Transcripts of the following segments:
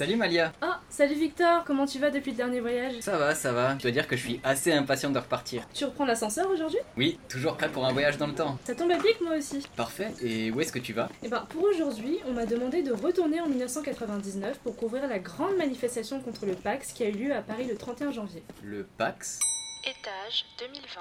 Salut Malia Ah, salut Victor, comment tu vas depuis le dernier voyage? Ça va, ça va. Je dois dire que je suis assez impatient de repartir. Tu reprends l'ascenseur aujourd'hui? Oui, toujours prêt pour un voyage dans le temps. Ça tombe à pic moi aussi. Parfait, et où est-ce que tu vas? Et ben pour aujourd'hui, on m'a demandé de retourner en 1999 pour couvrir la grande manifestation contre le Pax qui a eu lieu à Paris le 31 janvier. Le Pax? Étage 2020.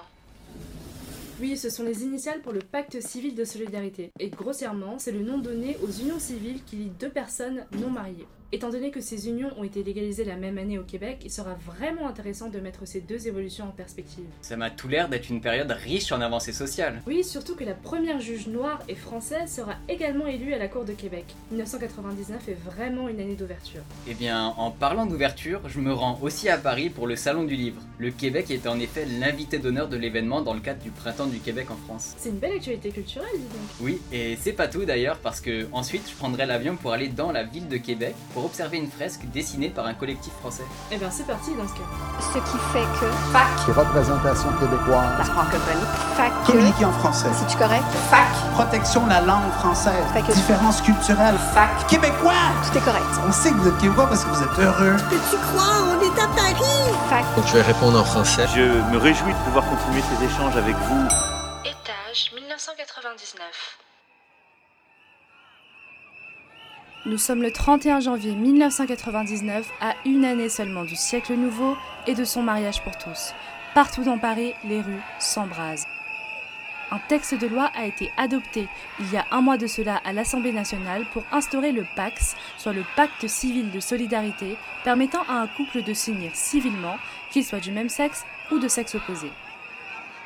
Oui, ce sont les initiales pour le pacte civil de solidarité. Et grossièrement, c'est le nom donné aux unions civiles qui lient deux personnes non mariées. Étant donné que ces unions ont été légalisées la même année au Québec, il sera vraiment intéressant de mettre ces deux évolutions en perspective. Ça m'a tout l'air d'être une période riche en avancées sociales. Oui, surtout que la première juge noire et française sera également élue à la Cour de Québec. 1999 est vraiment une année d'ouverture. Eh bien, en parlant d'ouverture, je me rends aussi à Paris pour le Salon du Livre. Le Québec est en effet l'invité d'honneur de l'événement dans le cadre du Printemps du Québec en France. C'est une belle actualité culturelle, dis donc. Oui, et c'est pas tout d'ailleurs parce que ensuite je prendrai l'avion pour aller dans la ville de Québec pour observer une fresque dessinée par un collectif français. Eh ben c'est parti dans ce cas. Ce qui fait que Fac, représentation québécoise. la francophonie. fac que Communiquer en français. c'est tu correct? Fac, Protection de la langue française. Fait que- Différence culturelle. fac. Québécois! Tout est correct. On sait que vous êtes québécois parce que vous êtes heureux. Peux-tu croire, on est à Paris Fac Donc je vais répondre en français. Je me réjouis de pouvoir continuer ces échanges avec vous. Étage 1999. Nous sommes le 31 janvier 1999, à une année seulement du siècle nouveau et de son mariage pour tous. Partout dans Paris, les rues s'embrasent. Un texte de loi a été adopté il y a un mois de cela à l'Assemblée nationale pour instaurer le PAX, soit le pacte civil de solidarité, permettant à un couple de s'unir civilement, qu'il soit du même sexe ou de sexe opposé.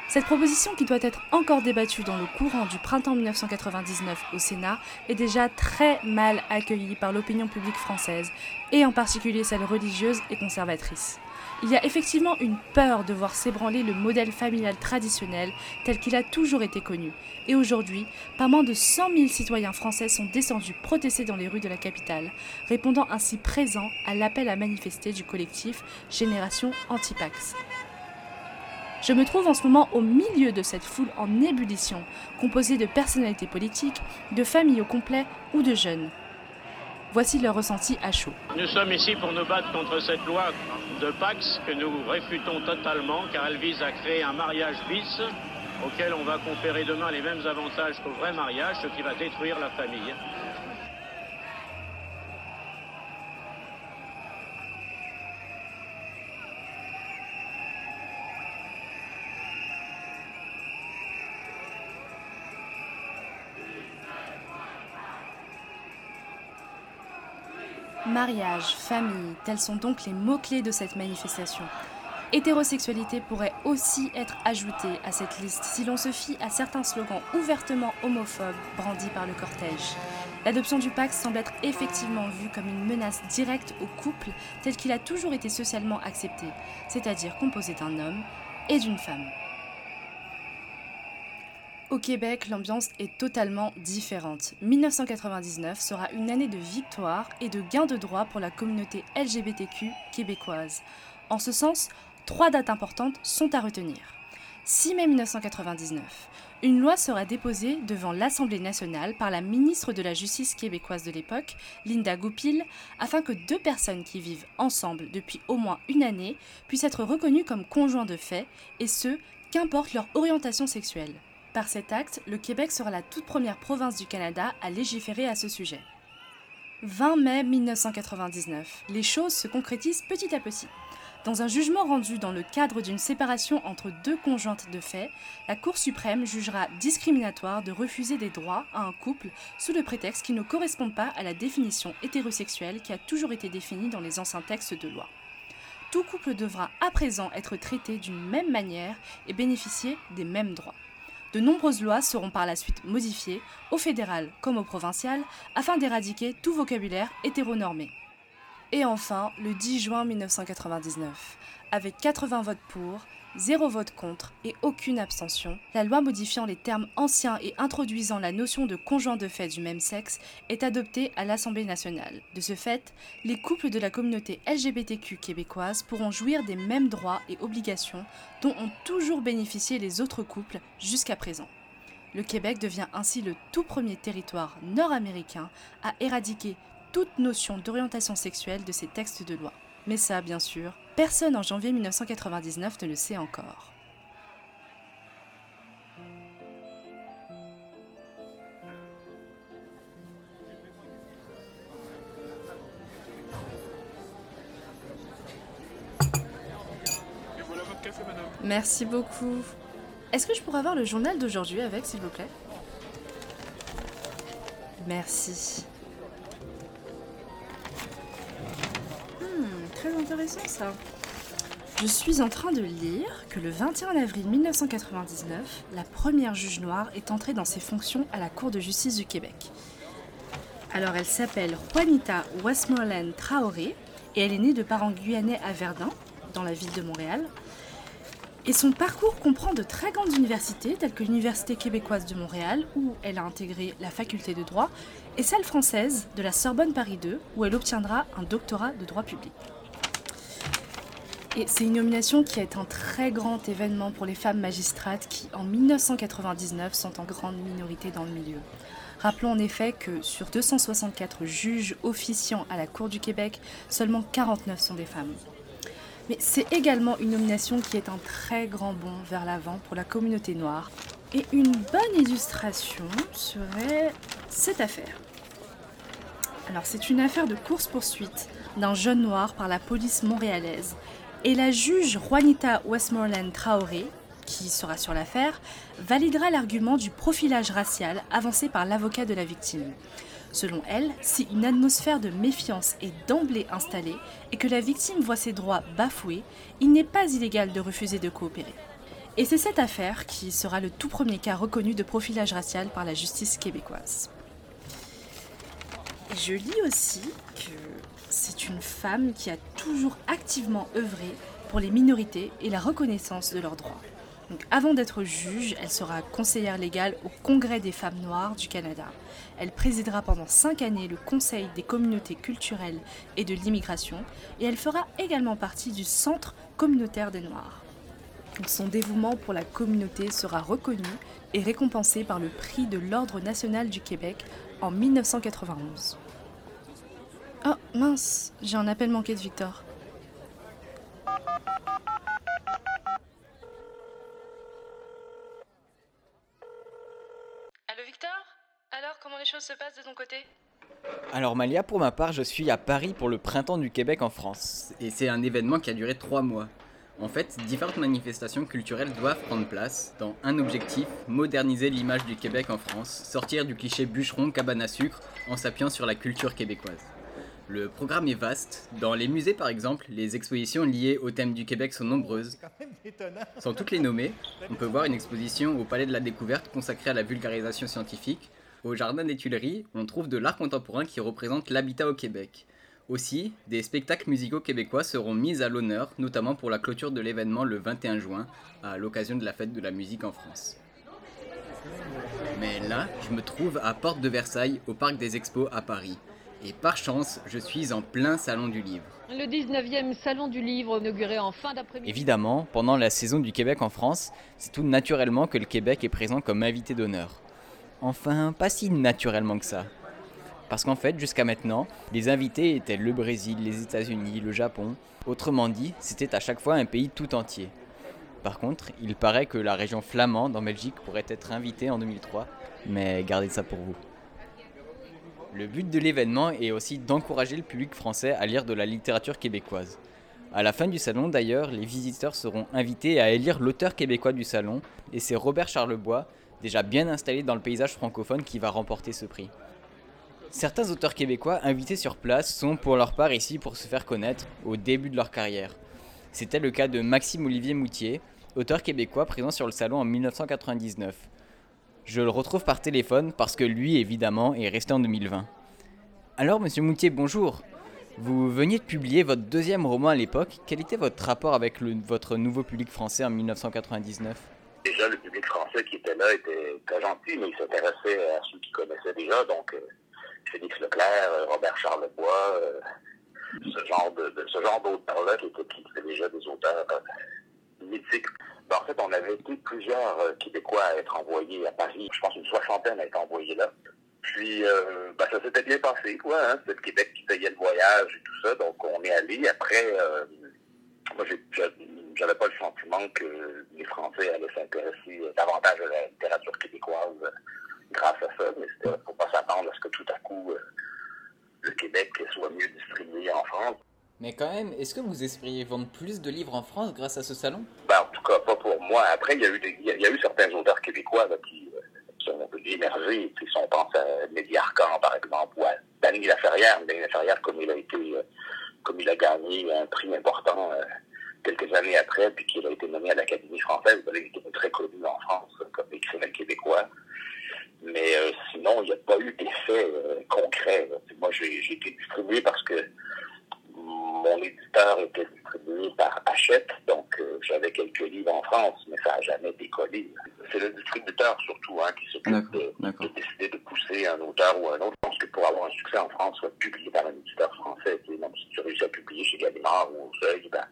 Cette proposition, qui doit être encore débattue dans le courant du printemps 1999 au Sénat, est déjà très mal accueillie par l'opinion publique française, et en particulier celle religieuse et conservatrice. Il y a effectivement une peur de voir s'ébranler le modèle familial traditionnel tel qu'il a toujours été connu. Et aujourd'hui, pas moins de 100 000 citoyens français sont descendus protester dans les rues de la capitale, répondant ainsi présent à l'appel à manifester du collectif Génération Antipax. Je me trouve en ce moment au milieu de cette foule en ébullition, composée de personnalités politiques, de familles au complet ou de jeunes. Voici leur ressenti à chaud. Nous sommes ici pour nous battre contre cette loi de Pax que nous réfutons totalement car elle vise à créer un mariage bis auquel on va conférer demain les mêmes avantages qu'au vrai mariage, ce qui va détruire la famille. Mariage, famille, tels sont donc les mots-clés de cette manifestation. Hétérosexualité pourrait aussi être ajoutée à cette liste si l'on se fie à certains slogans ouvertement homophobes brandis par le cortège. L'adoption du Pax semble être effectivement vue comme une menace directe au couple tel qu'il a toujours été socialement accepté, c'est-à-dire composé d'un homme et d'une femme. Au Québec, l'ambiance est totalement différente. 1999 sera une année de victoire et de gain de droit pour la communauté LGBTQ québécoise. En ce sens, trois dates importantes sont à retenir. 6 mai 1999, une loi sera déposée devant l'Assemblée nationale par la ministre de la Justice québécoise de l'époque, Linda Goupil, afin que deux personnes qui vivent ensemble depuis au moins une année puissent être reconnues comme conjoints de fait, et ce, qu'importe leur orientation sexuelle. Par cet acte, le Québec sera la toute première province du Canada à légiférer à ce sujet. 20 mai 1999, les choses se concrétisent petit à petit. Dans un jugement rendu dans le cadre d'une séparation entre deux conjointes de fait, la Cour suprême jugera discriminatoire de refuser des droits à un couple sous le prétexte qu'ils ne correspondent pas à la définition hétérosexuelle qui a toujours été définie dans les anciens textes de loi. Tout couple devra à présent être traité d'une même manière et bénéficier des mêmes droits. De nombreuses lois seront par la suite modifiées, au fédéral comme au provincial, afin d'éradiquer tout vocabulaire hétéronormé. Et enfin, le 10 juin 1999, avec 80 votes pour, 0 vote contre et aucune abstention, la loi modifiant les termes anciens et introduisant la notion de conjoint de fait du même sexe est adoptée à l'Assemblée nationale. De ce fait, les couples de la communauté LGBTQ québécoise pourront jouir des mêmes droits et obligations dont ont toujours bénéficié les autres couples jusqu'à présent. Le Québec devient ainsi le tout premier territoire nord-américain à éradiquer toute notion d'orientation sexuelle de ces textes de loi. Mais ça, bien sûr, personne en janvier 1999 ne le sait encore. Merci beaucoup. Est-ce que je pourrais avoir le journal d'aujourd'hui avec, s'il vous plaît? Merci. Très intéressant ça. Je suis en train de lire que le 21 avril 1999, la première juge noire est entrée dans ses fonctions à la Cour de justice du Québec. Alors elle s'appelle Juanita Westmoreland Traoré et elle est née de parents guyanais à Verdun, dans la ville de Montréal. Et son parcours comprend de très grandes universités, telles que l'Université québécoise de Montréal, où elle a intégré la faculté de droit, et celle française de la Sorbonne Paris II, où elle obtiendra un doctorat de droit public. Et c'est une nomination qui est un très grand événement pour les femmes magistrates qui, en 1999, sont en grande minorité dans le milieu. Rappelons en effet que sur 264 juges officiants à la Cour du Québec, seulement 49 sont des femmes. Mais c'est également une nomination qui est un très grand bond vers l'avant pour la communauté noire. Et une bonne illustration serait cette affaire. Alors c'est une affaire de course-poursuite d'un jeune noir par la police montréalaise. Et la juge Juanita Westmoreland Traoré, qui sera sur l'affaire, validera l'argument du profilage racial avancé par l'avocat de la victime. Selon elle, si une atmosphère de méfiance est d'emblée installée et que la victime voit ses droits bafoués, il n'est pas illégal de refuser de coopérer. Et c'est cette affaire qui sera le tout premier cas reconnu de profilage racial par la justice québécoise. Je lis aussi que une femme qui a toujours activement œuvré pour les minorités et la reconnaissance de leurs droits. Avant d'être juge, elle sera conseillère légale au Congrès des femmes noires du Canada. Elle présidera pendant cinq années le Conseil des communautés culturelles et de l'immigration et elle fera également partie du Centre communautaire des Noirs. Son dévouement pour la communauté sera reconnu et récompensé par le prix de l'Ordre national du Québec en 1991. Oh mince, j'ai un appel manqué de Victor. Allô Victor? Alors comment les choses se passent de ton côté? Alors Malia, pour ma part, je suis à Paris pour le Printemps du Québec en France. Et c'est un événement qui a duré trois mois. En fait, différentes manifestations culturelles doivent prendre place dans un objectif, moderniser l'image du Québec en France, sortir du cliché bûcheron cabane à sucre en s'appuyant sur la culture québécoise. Le programme est vaste. Dans les musées par exemple, les expositions liées au thème du Québec sont nombreuses. Sans toutes les nommer, on peut voir une exposition au Palais de la Découverte consacrée à la vulgarisation scientifique. Au Jardin des Tuileries, on trouve de l'art contemporain qui représente l'habitat au Québec. Aussi, des spectacles musicaux québécois seront mis à l'honneur, notamment pour la clôture de l'événement le 21 juin, à l'occasion de la fête de la musique en France. Mais là, je me trouve à Porte de Versailles, au Parc des Expos à Paris. Et par chance, je suis en plein salon du livre. Le 19e Salon du Livre inauguré en fin d'après-midi. Évidemment, pendant la saison du Québec en France, c'est tout naturellement que le Québec est présent comme invité d'honneur. Enfin, pas si naturellement que ça. Parce qu'en fait, jusqu'à maintenant, les invités étaient le Brésil, les États-Unis, le Japon. Autrement dit, c'était à chaque fois un pays tout entier. Par contre, il paraît que la région flamande en Belgique pourrait être invitée en 2003, mais gardez ça pour vous. Le but de l'événement est aussi d'encourager le public français à lire de la littérature québécoise. À la fin du salon d'ailleurs, les visiteurs seront invités à élire l'auteur québécois du salon, et c'est Robert Charlebois, déjà bien installé dans le paysage francophone, qui va remporter ce prix. Certains auteurs québécois invités sur place sont pour leur part ici pour se faire connaître au début de leur carrière. C'était le cas de Maxime Olivier Moutier, auteur québécois présent sur le salon en 1999. Je le retrouve par téléphone parce que lui, évidemment, est resté en 2020. Alors, monsieur Moutier, bonjour. Vous veniez de publier votre deuxième roman à l'époque. Quel était votre rapport avec votre nouveau public français en 1999 Déjà, le public français qui était là était très gentil, mais il s'intéressait à ceux qui connaissaient déjà, donc euh, Félix Leclerc, euh, Robert Charlebois, euh, ce genre de, de- ce genre d'auteurs-là qui étaient déjà des auteurs euh, mythiques. Ben, en fait, on avait été plusieurs euh, Québécois à être envoyés à Paris. Je pense une soixantaine à être envoyés là. Puis, euh, ben, ça s'était bien passé, quoi. Hein? C'était le Québec qui payait le voyage et tout ça. Donc, on est allé. Après, euh, moi, j'avais pas le sentiment que les Français allaient s'intéresser davantage à la littérature québécoise grâce à ça. Mais c'était faut pas s'attendre à ce que tout à coup, euh, le Québec soit mieux distribué en France. Mais quand même, est-ce que vous espériez vendre plus de livres en France grâce à ce salon? Ben, En tout cas, pas pour moi. Après, il y a eu, eu certains auteurs québécois qui, qui ont émergé. Si on pense à Mehdi Arcan, par exemple, ou à Danny Laferrière. Danny Laferrière, comme il a été, euh, comme il a gagné un prix important euh, quelques années après, puis qu'il a été nommé à l'Académie française, il était très connu en France comme écrivain québécois. Mais euh, sinon, il n'y a pas eu d'effet concret. Moi, j'ai été distribué parce que mon éditeur était distribué par Hachette, donc euh, j'avais quelques livres en France, mais ça n'a jamais décollé. C'est le distributeur surtout hein, qui s'occupe de, de, décider de pousser un auteur ou un autre. Je pense que pour avoir un succès en France, soit publié par un éditeur français. Donc, si tu réussis à publier chez Gallimard ou au Seuil, ben,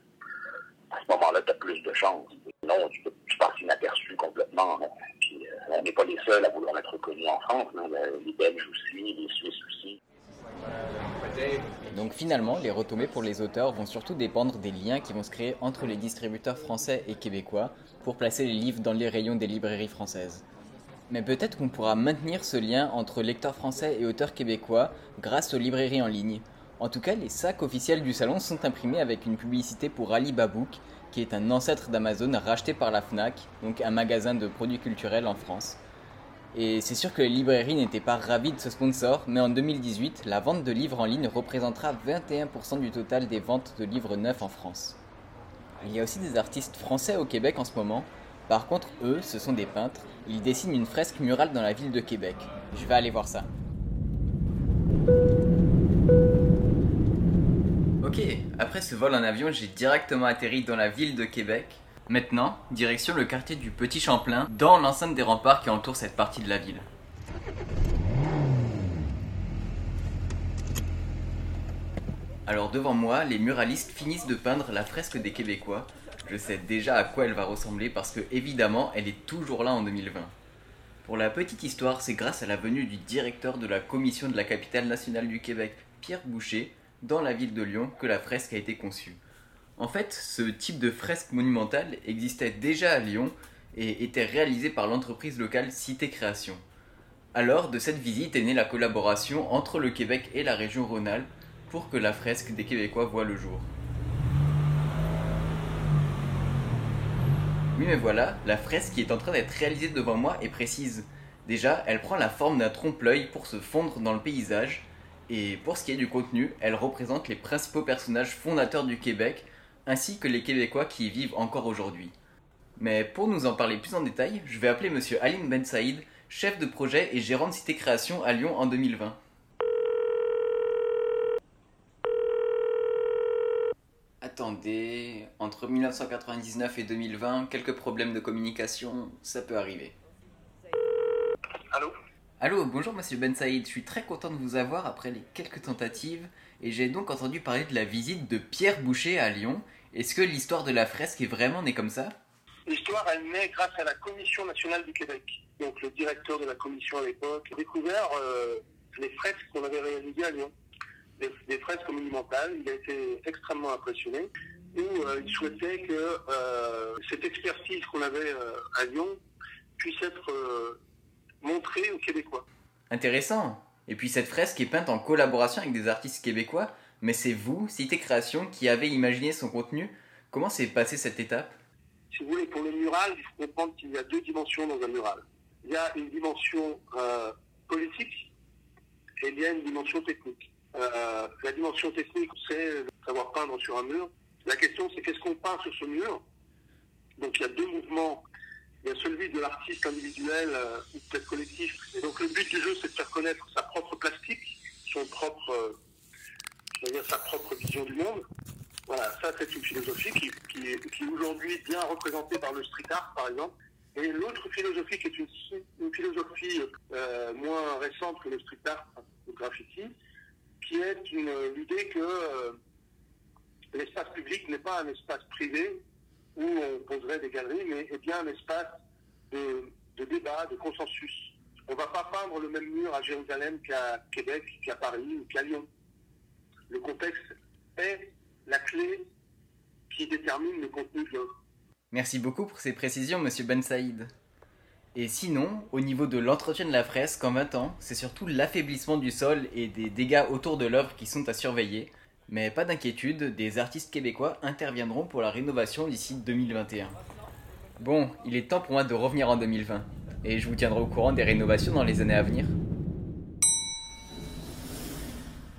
à ce moment-là, tu as plus de chance. Non, tu, tu passes inaperçu complètement. Hein. Puis, euh, on n'est pas les seuls à vouloir être connus en France. Hein. Les Belges aussi, les Suisses aussi. Donc finalement, les retombées pour les auteurs vont surtout dépendre des liens qui vont se créer entre les distributeurs français et québécois pour placer les livres dans les rayons des librairies françaises. Mais peut-être qu'on pourra maintenir ce lien entre lecteurs français et auteurs québécois grâce aux librairies en ligne. En tout cas, les sacs officiels du salon sont imprimés avec une publicité pour Alibabook, qui est un ancêtre d'Amazon racheté par la FNAC, donc un magasin de produits culturels en France. Et c'est sûr que les librairies n'étaient pas ravies de ce sponsor, mais en 2018, la vente de livres en ligne représentera 21% du total des ventes de livres neufs en France. Il y a aussi des artistes français au Québec en ce moment. Par contre, eux, ce sont des peintres. Ils dessinent une fresque murale dans la ville de Québec. Je vais aller voir ça. Ok, après ce vol en avion, j'ai directement atterri dans la ville de Québec Maintenant, direction le quartier du Petit Champlain, dans l'enceinte des remparts qui entourent cette partie de la ville. Alors devant moi, les muralistes finissent de peindre la fresque des Québécois. Je sais déjà à quoi elle va ressembler parce que évidemment, elle est toujours là en 2020. Pour la petite histoire, c'est grâce à la venue du directeur de la commission de la capitale nationale du Québec, Pierre Boucher, dans la ville de Lyon, que la fresque a été conçue. En fait, ce type de fresque monumentale existait déjà à Lyon et était réalisé par l'entreprise locale Cité Création. Alors, de cette visite est née la collaboration entre le Québec et la région Rhône-Alpes pour que la fresque des Québécois voit le jour. Oui mais voilà, la fresque qui est en train d'être réalisée devant moi est précise. Déjà, elle prend la forme d'un trompe-l'œil pour se fondre dans le paysage, et pour ce qui est du contenu, elle représente les principaux personnages fondateurs du Québec ainsi que les Québécois qui y vivent encore aujourd'hui. Mais pour nous en parler plus en détail, je vais appeler Monsieur Aline Ben Saïd, chef de projet et gérant de Cité Création à Lyon en 2020. Attendez, entre 1999 et 2020, quelques problèmes de communication, ça peut arriver. Allô? Allô, bonjour Monsieur Ben Saïd, je suis très content de vous avoir après les quelques tentatives et j'ai donc entendu parler de la visite de Pierre Boucher à Lyon. Est-ce que l'histoire de la fresque est vraiment née comme ça? L'histoire, elle naît grâce à la Commission nationale du Québec. Donc le directeur de la commission à l'époque a découvert euh, les fresques qu'on avait réalisées à Lyon. Des, fresques monumentales. Il a été extrêmement impressionné. Où euh, il souhaitait que euh, cette expertise qu'on avait à Lyon puisse être montrée aux Québécois. Intéressant. Et puis cette fresque est peinte en collaboration avec des artistes québécois, mais c'est vous, Cité Création, qui avez imaginé son contenu. Comment s'est passée cette étape? Si vous voulez, pour le mural, il faut comprendre qu'il y a deux dimensions dans un mural. Il y a une dimension euh, politique et il y a une dimension technique. Euh, la dimension technique, c'est savoir peindre sur un mur. La question, c'est qu'est-ce qu'on peint sur ce mur? Donc il y a deux mouvements il y a celui de l'artiste individuel euh, ou peut-être collectif. Et donc le but du jeu, c'est de faire connaître sa propre plastique, son propre, euh, dire sa propre vision du monde. Voilà, ça c'est une philosophie qui, qui est, qui est aujourd'hui bien représentée par le street art, par exemple. Et l'autre philosophie qui est une, une philosophie euh, moins récente que le street art, le graffiti, qui est l'idée que l'espace public n'est pas un espace privé où on poserait des galeries, mais est bien un espace de, débat, de consensus. On ne va pas peindre le même mur à Jérusalem qu'à Québec, qu'à Paris ou qu'à Lyon. Le contexte est la clé qui détermine le contenu de l'œuvre. Merci beaucoup pour ces précisions, monsieur Ben Saïd. Et sinon, au niveau de l'entretien de la fresque en 20 ans, c'est surtout l'affaiblissement du sol et des dégâts autour de l'œuvre qui sont à surveiller. Mais pas d'inquiétude, des artistes québécois interviendront pour la rénovation d'ici 2021. Bon, il est temps pour moi de revenir en 2020, et je vous tiendrai au courant des rénovations dans les années à venir.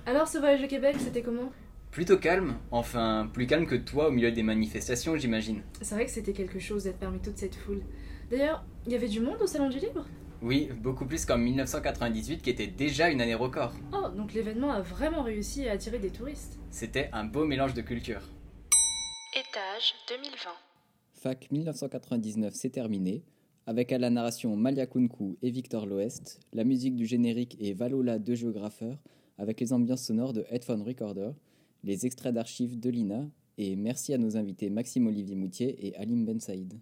Alors ce voyage au Québec, c'était comment? Plutôt calme, enfin plus calme que toi au milieu des manifestations, j'imagine. C'est vrai que c'était quelque chose d'être parmi toute cette foule. D'ailleurs, il y avait du monde au Salon du Livre Oui, beaucoup plus qu'en 1998 qui était déjà une année record. Oh, donc l'événement a vraiment réussi à attirer des touristes. C'était un beau mélange de cultures. Étage 2020. Fac 1999, c'est terminé. Avec à la narration Malia Kunku et Victor Loest, la musique du générique est Valola de Géographeur, avec les ambiances sonores de Headphone Recorder, les extraits d'archives de Lina, et merci à nos invités Maxime Olivier Moutier et Alim Ben Saïd.